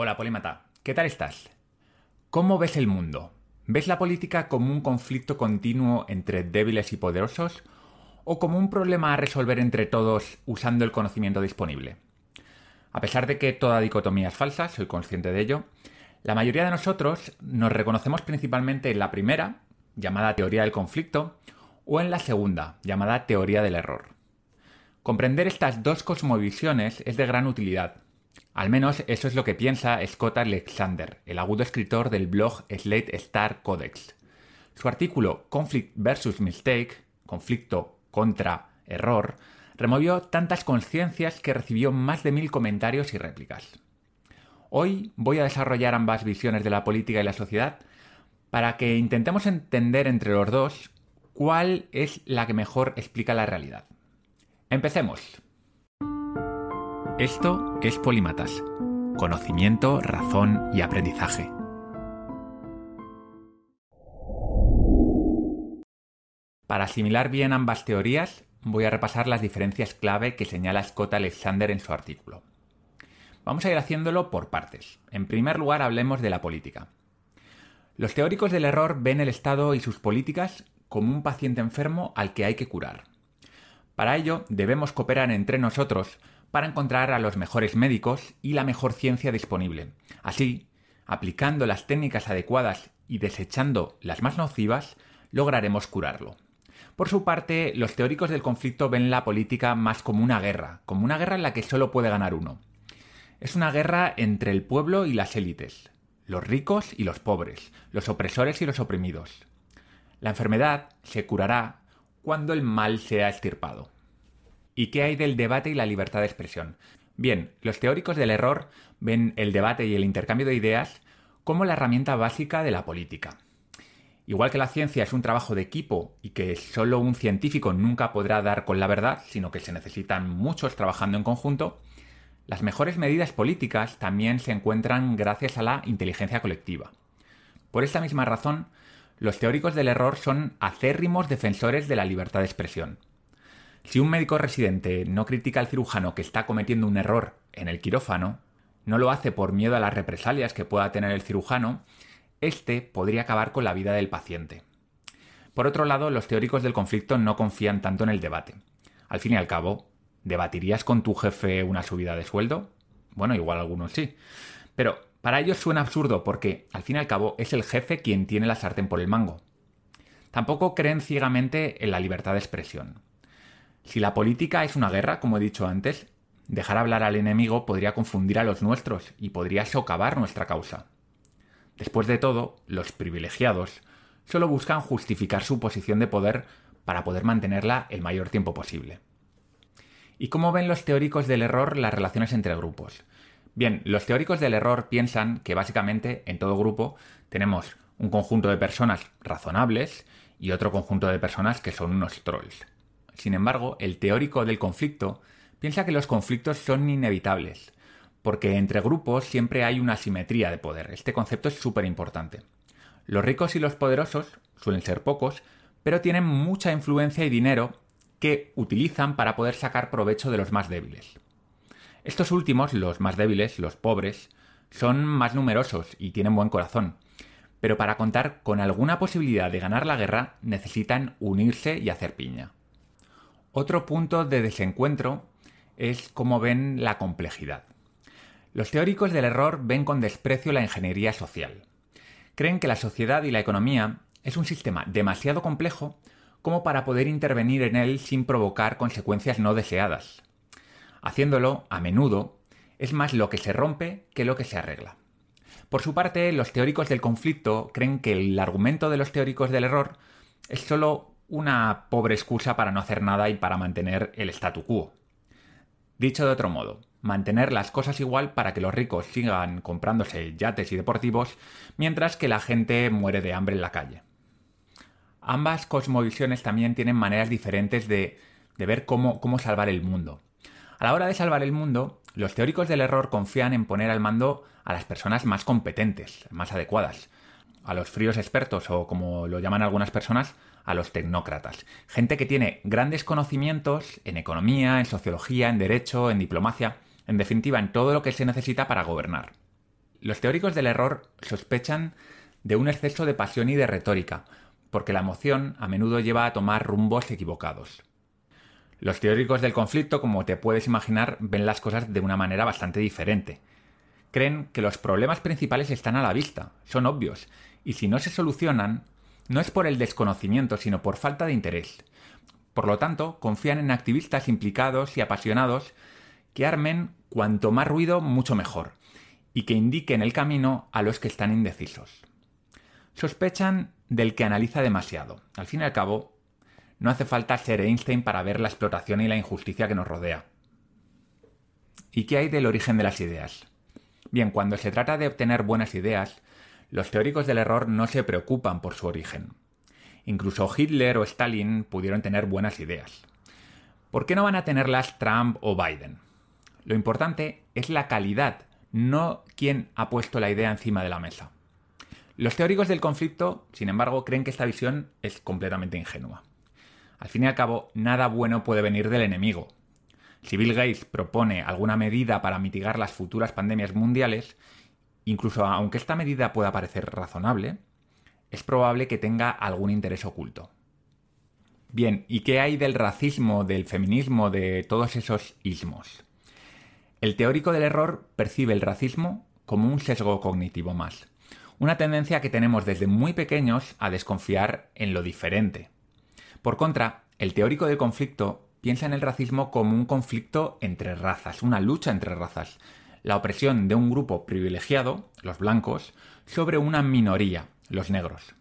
Hola, Polímata. ¿Qué tal estás? ¿Cómo ves el mundo? ¿Ves la política como un conflicto continuo entre débiles y poderosos o como un problema a resolver entre todos usando el conocimiento disponible? A pesar de que toda dicotomía es falsa, soy consciente de ello, la mayoría de nosotros nos reconocemos principalmente en la primera, llamada teoría del conflicto, o en la segunda, llamada teoría del error. Comprender estas dos cosmovisiones es de gran utilidad. Al menos eso es lo que piensa Scott Alexander, el agudo escritor del blog Slate Star Codex. Su artículo Conflict versus Mistake, conflicto contra error, removió tantas conciencias que recibió más de mil comentarios y réplicas. Hoy voy a desarrollar ambas visiones de la política y la sociedad para que intentemos entender entre los dos cuál es la que mejor explica la realidad. Empecemos. Esto es Polímatas. Conocimiento, razón y aprendizaje. Para asimilar bien ambas teorías, voy a repasar las diferencias clave que señala Scott Alexander en su artículo. Vamos a ir haciéndolo por partes. En primer lugar, hablemos de la política. Los teóricos del error ven el Estado y sus políticas como un paciente enfermo al que hay que curar. Para ello, debemos cooperar entre nosotros para encontrar a los mejores médicos y la mejor ciencia disponible. Así, aplicando las técnicas adecuadas y desechando las más nocivas, lograremos curarlo. Por su parte, los teóricos del conflicto ven la política más como una guerra, como una guerra en la que solo puede ganar uno. Es una guerra entre el pueblo y las élites, los ricos y los pobres, los opresores y los oprimidos. La enfermedad se curará cuando el mal sea estirpado. ¿Y qué hay del debate y la libertad de expresión? Bien, los teóricos del error ven el debate y el intercambio de ideas como la herramienta básica de la política. Igual que la ciencia es un trabajo de equipo y que solo un científico nunca podrá dar con la verdad, sino que se necesitan muchos trabajando en conjunto, las mejores medidas políticas también se encuentran gracias a la inteligencia colectiva. Por esta misma razón, los teóricos del error son acérrimos defensores de la libertad de expresión. Si un médico residente no critica al cirujano que está cometiendo un error en el quirófano, no lo hace por miedo a las represalias que pueda tener el cirujano, éste podría acabar con la vida del paciente. Por otro lado, los teóricos del conflicto no confían tanto en el debate. Al fin y al cabo, ¿debatirías con tu jefe una subida de sueldo? Bueno, igual algunos sí. Pero para ellos suena absurdo porque, al fin y al cabo, es el jefe quien tiene la sartén por el mango. Tampoco creen ciegamente en la libertad de expresión. Si la política es una guerra, como he dicho antes, dejar hablar al enemigo podría confundir a los nuestros y podría socavar nuestra causa. Después de todo, los privilegiados solo buscan justificar su posición de poder para poder mantenerla el mayor tiempo posible. ¿Y cómo ven los teóricos del error las relaciones entre grupos? Bien, los teóricos del error piensan que básicamente en todo grupo tenemos un conjunto de personas razonables y otro conjunto de personas que son unos trolls. Sin embargo, el teórico del conflicto piensa que los conflictos son inevitables, porque entre grupos siempre hay una simetría de poder. Este concepto es súper importante. Los ricos y los poderosos suelen ser pocos, pero tienen mucha influencia y dinero que utilizan para poder sacar provecho de los más débiles. Estos últimos, los más débiles, los pobres, son más numerosos y tienen buen corazón, pero para contar con alguna posibilidad de ganar la guerra necesitan unirse y hacer piña. Otro punto de desencuentro es cómo ven la complejidad. Los teóricos del error ven con desprecio la ingeniería social. Creen que la sociedad y la economía es un sistema demasiado complejo como para poder intervenir en él sin provocar consecuencias no deseadas. Haciéndolo, a menudo, es más lo que se rompe que lo que se arregla. Por su parte, los teóricos del conflicto creen que el argumento de los teóricos del error es solo una pobre excusa para no hacer nada y para mantener el statu quo. Dicho de otro modo, mantener las cosas igual para que los ricos sigan comprándose yates y deportivos mientras que la gente muere de hambre en la calle. Ambas cosmovisiones también tienen maneras diferentes de, ver cómo, cómo salvar el mundo. A la hora de salvar el mundo, los teóricos del error confían en poner al mando a las personas más competentes, más adecuadas, a los fríos expertos o como lo llaman algunas personas, a los tecnócratas. Gente que tiene grandes conocimientos en economía, en sociología, en derecho, en diplomacia, en definitiva, en todo lo que se necesita para gobernar. Los teóricos del error sospechan de un exceso de pasión y de retórica, porque la emoción a menudo lleva a tomar rumbos equivocados. Los teóricos del conflicto, como te puedes imaginar, ven las cosas de una manera bastante diferente. Creen que los problemas principales están a la vista, son obvios, y si no se solucionan, no es por el desconocimiento, sino por falta de interés. Por lo tanto, confían en activistas implicados y apasionados que armen cuanto más ruido, mucho mejor, y que indiquen el camino a los que están indecisos. Sospechan del que analiza demasiado. Al fin y al cabo, no hace falta ser Einstein para ver la explotación y la injusticia que nos rodea. ¿Y qué hay del origen de las ideas? Bien, cuando se trata de obtener buenas ideas, los teóricos del error no se preocupan por su origen. Incluso Hitler o Stalin pudieron tener buenas ideas. ¿Por qué no van a tenerlas Trump o Biden? Lo importante es la calidad, no quién ha puesto la idea encima de la mesa. Los teóricos del conflicto, sin embargo, creen que esta visión es completamente ingenua. Al fin y al cabo, nada bueno puede venir del enemigo. Si Bill Gates propone alguna medida para mitigar las futuras pandemias mundiales, incluso aunque esta medida pueda parecer razonable, es probable que tenga algún interés oculto. Bien, ¿y qué hay del racismo, del feminismo, de todos esos ismos? El teórico del error percibe el racismo como un sesgo cognitivo más, una tendencia que tenemos desde muy pequeños a desconfiar en lo diferente. Por contra, el teórico del conflicto piensa en el racismo como un conflicto entre razas, una lucha entre razas, la opresión de un grupo privilegiado, los blancos, sobre una minoría, los negros.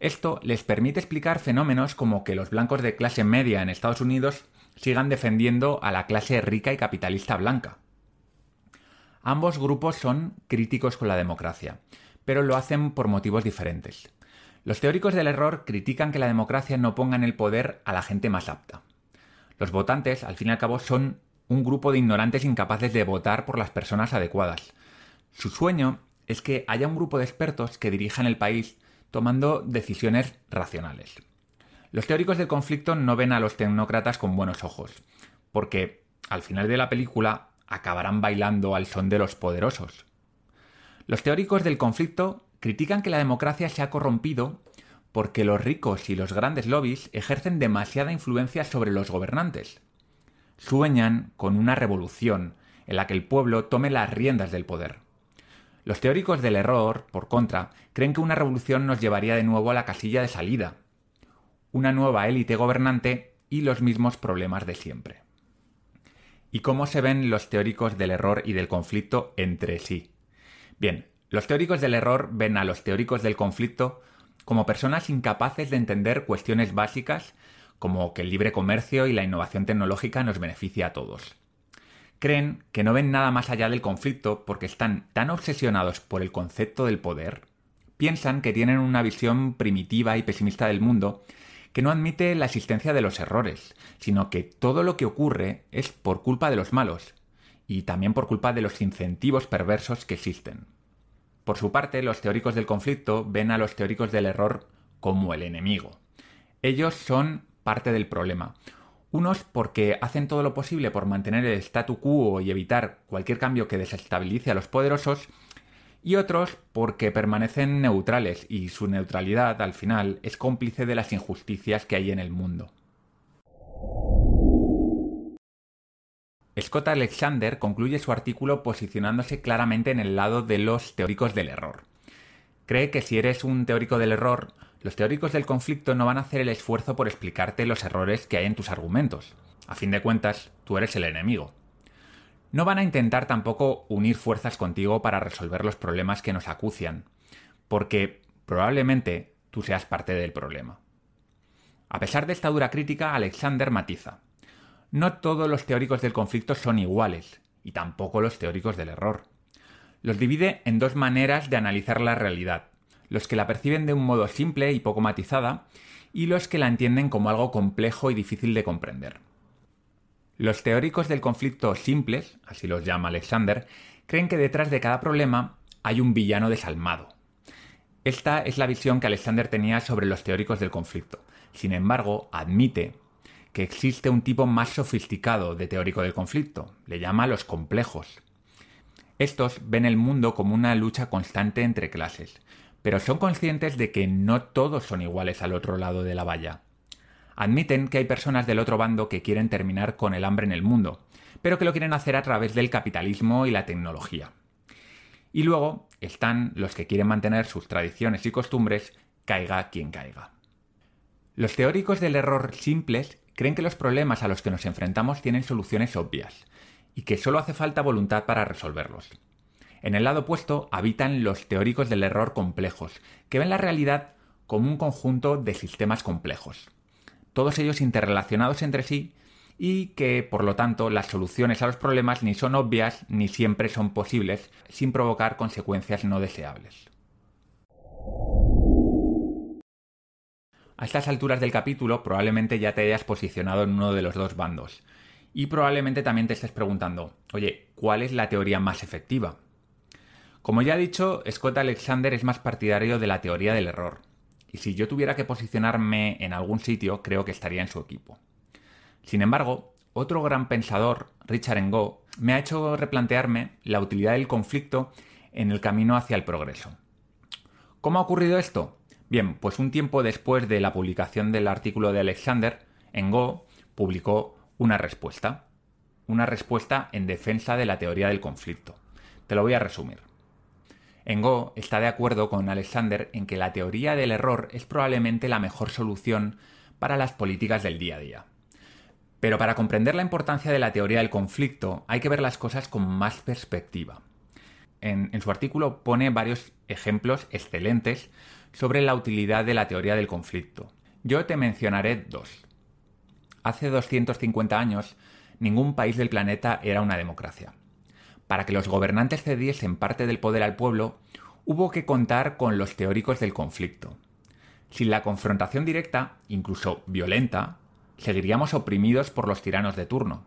Esto les permite explicar fenómenos como que los blancos de clase media en Estados Unidos sigan defendiendo a la clase rica y capitalista blanca. Ambos grupos son críticos con la democracia, pero lo hacen por motivos diferentes. Los teóricos del error critican que la democracia no ponga en el poder a la gente más apta. Los votantes, al fin y al cabo, son un grupo de ignorantes incapaces de votar por las personas adecuadas. Su sueño es que haya un grupo de expertos que dirijan el país tomando decisiones racionales. Los teóricos del conflicto no ven a los tecnócratas con buenos ojos, porque al final de la película acabarán bailando al son de los poderosos. Los teóricos del conflicto critican que la democracia se ha corrompido porque los ricos y los grandes lobbies ejercen demasiada influencia sobre los gobernantes. Sueñan con una revolución en la que el pueblo tome las riendas del poder. Los teóricos del error, por contra, creen que una revolución nos llevaría de nuevo a la casilla de salida, una nueva élite gobernante y los mismos problemas de siempre. ¿Y cómo se ven los teóricos del error y del conflicto entre sí? Bien, los teóricos del error ven a los teóricos del conflicto como personas incapaces de entender cuestiones básicas como que el libre comercio y la innovación tecnológica nos beneficia a todos. Creen que no ven nada más allá del conflicto porque están tan obsesionados por el concepto del poder, piensan que tienen una visión primitiva y pesimista del mundo que no admite la existencia de los errores, sino que todo lo que ocurre es por culpa de los malos, y también por culpa de los incentivos perversos que existen. Por su parte, los teóricos del conflicto ven a los teóricos del error como el enemigo. Ellos son parte del problema. Unos porque hacen todo lo posible por mantener el statu quo y evitar cualquier cambio que desestabilice a los poderosos, y otros porque permanecen neutrales y su neutralidad al final es cómplice de las injusticias que hay en el mundo. Scott Alexander concluye su artículo posicionándose claramente en el lado de los teóricos del error. Cree que si eres un teórico del error, los teóricos del conflicto no van a hacer el esfuerzo por explicarte los errores que hay en tus argumentos. A fin de cuentas, tú eres el enemigo. No van a intentar tampoco unir fuerzas contigo para resolver los problemas que nos acucian, porque probablemente tú seas parte del problema. A pesar de esta dura crítica, Alexander matiza. No todos los teóricos del conflicto son iguales, y tampoco los teóricos del error. Los divide en dos maneras de analizar la realidad, los que la perciben de un modo simple y poco matizada, y los que la entienden como algo complejo y difícil de comprender. Los teóricos del conflicto simples, así los llama Alexander, creen que detrás de cada problema hay un villano desalmado. Esta es la visión que Alexander tenía sobre los teóricos del conflicto. Sin embargo, admite que existe un tipo más sofisticado de teórico del conflicto. Le llama los complejos. Estos ven el mundo como una lucha constante entre clases, pero son conscientes de que no todos son iguales al otro lado de la valla. Admiten que hay personas del otro bando que quieren terminar con el hambre en el mundo, pero que lo quieren hacer a través del capitalismo y la tecnología. Y luego están los que quieren mantener sus tradiciones y costumbres, caiga quien caiga. Los teóricos del error simples creen que los problemas a los que nos enfrentamos tienen soluciones obvias, y que solo hace falta voluntad para resolverlos. En el lado opuesto habitan los teóricos del error complejos, que ven la realidad como un conjunto de sistemas complejos, todos ellos interrelacionados entre sí y que, por lo tanto, las soluciones a los problemas ni son obvias ni siempre son posibles sin provocar consecuencias no deseables. A estas alturas del capítulo probablemente ya te hayas posicionado en uno de los dos bandos, y probablemente también te estés preguntando, oye, ¿cuál es la teoría más efectiva? Como ya he dicho, Scott Alexander es más partidario de la teoría del error, y si yo tuviera que posicionarme en algún sitio, creo que estaría en su equipo. Sin embargo, otro gran pensador, Richard Ngo, me ha hecho replantearme la utilidad del conflicto en el camino hacia el progreso. ¿Cómo ha ocurrido esto? Bien, pues un tiempo después de la publicación del artículo de Alexander, Ngo publicó una respuesta. Una respuesta en defensa de la teoría del conflicto. Te lo voy a resumir. Ngo está de acuerdo con Alexander en que la teoría del error es probablemente la mejor solución para las políticas del día a día. Pero para comprender la importancia de la teoría del conflicto hay que ver las cosas con más perspectiva. En, en, su artículo pone varios ejemplos excelentes sobre la utilidad de la teoría del conflicto. Yo te mencionaré dos. Hace 250 años, ningún país del planeta era una democracia para que los gobernantes cediesen parte del poder al pueblo, hubo que contar con los teóricos del conflicto. Sin la confrontación directa, incluso violenta, seguiríamos oprimidos por los tiranos de turno.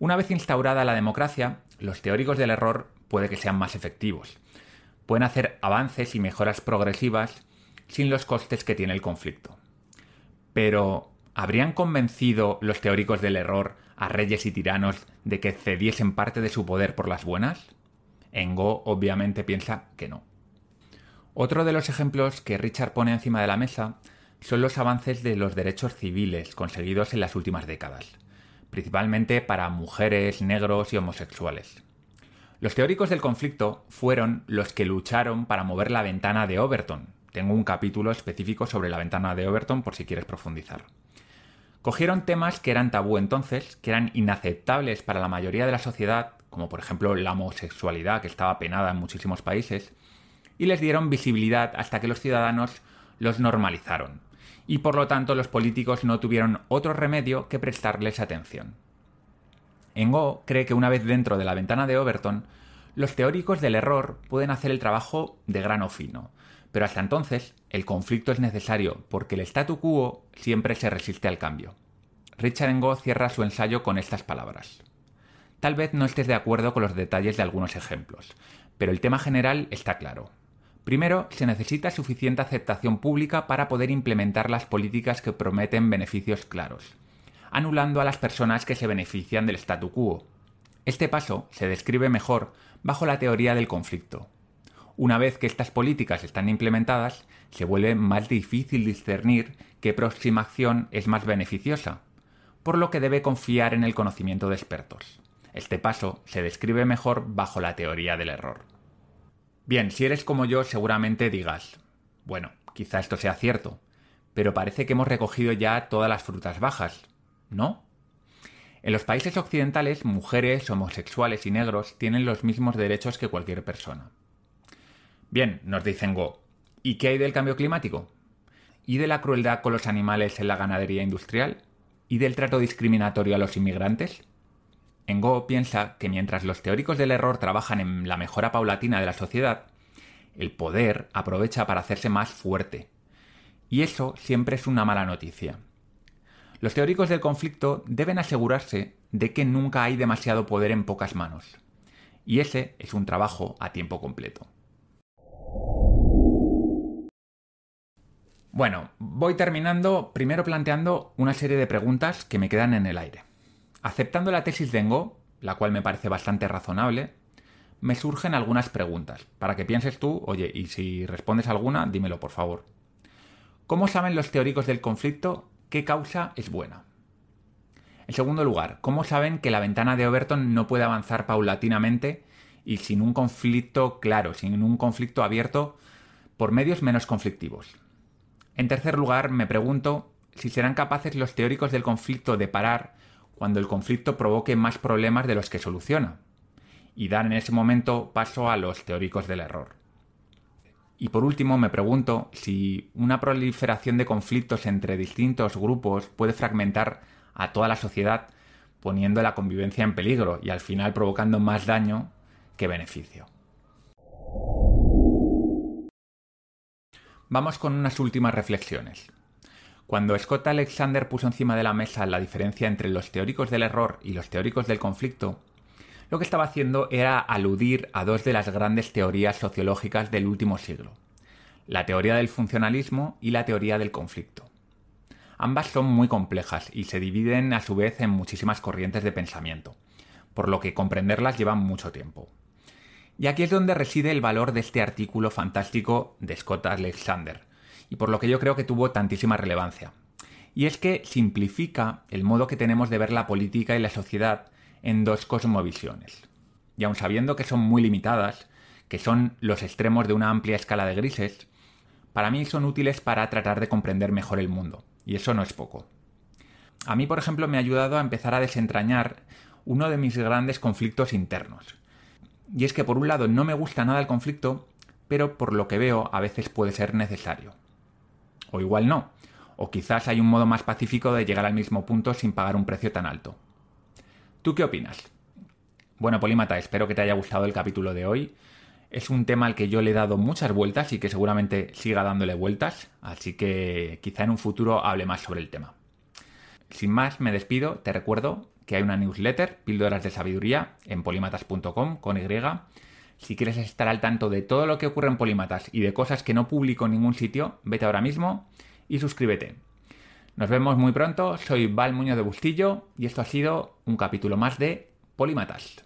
Una vez instaurada la democracia, los teóricos del error puede que sean más efectivos. Pueden hacer avances y mejoras progresivas sin los costes que tiene el conflicto. Pero, ¿habrían convencido los teóricos del error a reyes y tiranos de que cediesen parte de su poder por las buenas? Engo obviamente piensa que no. Otro de los ejemplos que Richard pone encima de la mesa son los avances de los derechos civiles conseguidos en las últimas décadas, principalmente para mujeres, negros y homosexuales. Los teóricos del conflicto fueron los que lucharon para mover la ventana de Overton. Tengo un capítulo específico sobre la ventana de Overton por si quieres profundizar. Cogieron temas que eran tabú entonces, que eran inaceptables para la mayoría de la sociedad, como por ejemplo la homosexualidad, que estaba penada en muchísimos países, y les dieron visibilidad hasta que los ciudadanos los normalizaron, y por lo tanto los políticos no tuvieron otro remedio que prestarles atención. Engo cree que una vez dentro de la ventana de Overton, los teóricos del error pueden hacer el trabajo de grano fino, pero hasta entonces, el conflicto es necesario porque el statu quo siempre se resiste al cambio. Richard Ngo cierra su ensayo con estas palabras. Tal vez no estés de acuerdo con los detalles de algunos ejemplos, pero el tema general está claro. Primero, se necesita suficiente aceptación pública para poder implementar las políticas que prometen beneficios claros, anulando a las personas que se benefician del statu quo. Este paso se describe mejor bajo la teoría del conflicto, una vez que estas políticas están implementadas, se vuelve más difícil discernir qué próxima acción es más beneficiosa, por lo que debe confiar en el conocimiento de expertos. Este paso se describe mejor bajo la teoría del error. Bien, si eres como yo, seguramente digas, bueno, quizá esto sea cierto, pero parece que hemos recogido ya todas las frutas bajas, ¿no? En los países occidentales, mujeres, homosexuales y negros tienen los mismos derechos que cualquier persona. Bien, nos dicen Go. ¿Y qué hay del cambio climático? ¿Y de la crueldad con los animales en la ganadería industrial? ¿Y del trato discriminatorio a los inmigrantes? En Go piensa que mientras los teóricos del error trabajan en la mejora paulatina de la sociedad, el poder aprovecha para hacerse más fuerte. Y eso siempre es una mala noticia. Los teóricos del conflicto deben asegurarse de que nunca hay demasiado poder en pocas manos. Y ese es un trabajo a tiempo completo. Bueno, voy terminando primero planteando una serie de preguntas que me quedan en el aire. Aceptando la tesis de Ngo, la cual me parece bastante razonable, me surgen algunas preguntas, para que pienses tú, oye, y si respondes alguna, dímelo por favor. ¿Cómo saben los teóricos del conflicto qué causa es buena? En segundo lugar, ¿cómo saben que la ventana de Overton no puede avanzar paulatinamente y sin un conflicto claro, sin un conflicto abierto por medios menos conflictivos? En tercer lugar, me pregunto si serán capaces los teóricos del conflicto de parar cuando el conflicto provoque más problemas de los que soluciona y dar en ese momento paso a los teóricos del error. Y por último, me pregunto si una proliferación de conflictos entre distintos grupos puede fragmentar a toda la sociedad poniendo la convivencia en peligro y al final provocando más daño que beneficio. Vamos con unas últimas reflexiones. Cuando Scott Alexander puso encima de la mesa la diferencia entre los teóricos del error y los teóricos del conflicto, lo que estaba haciendo era aludir a dos de las grandes teorías sociológicas del último siglo, la teoría del funcionalismo y la teoría del conflicto. Ambas son muy complejas y se dividen a su vez en muchísimas corrientes de pensamiento, por lo que comprenderlas lleva mucho tiempo. Y aquí es donde reside el valor de este artículo fantástico de Scott Alexander, y por lo que yo creo que tuvo tantísima relevancia. Y es que simplifica el modo que tenemos de ver la política y la sociedad en dos cosmovisiones. Y aun sabiendo que son muy limitadas, que son los extremos de una amplia escala de grises, para mí son útiles para tratar de comprender mejor el mundo, y eso no es poco. A mí, por ejemplo, me ha ayudado a empezar a desentrañar uno de mis grandes conflictos internos. Y es que por un lado no me gusta nada el conflicto, pero por lo que veo a veces puede ser necesario. O igual no, o quizás hay un modo más pacífico de llegar al mismo punto sin pagar un precio tan alto. ¿Tú qué opinas? Bueno, Polímata, espero que te haya gustado el capítulo de hoy. Es un tema al que yo le he dado muchas vueltas y que seguramente siga dándole vueltas, así que quizá en un futuro hable más sobre el tema. Sin más, me despido, te recuerdo que hay una newsletter, Píldoras de Sabiduría, en polimatas.com con Y. Si quieres estar al tanto de todo lo que ocurre en Polímatas y de cosas que no publico en ningún sitio, vete ahora mismo y suscríbete. Nos vemos muy pronto, soy Val Muñoz de Bustillo y esto ha sido un capítulo más de Polímatas.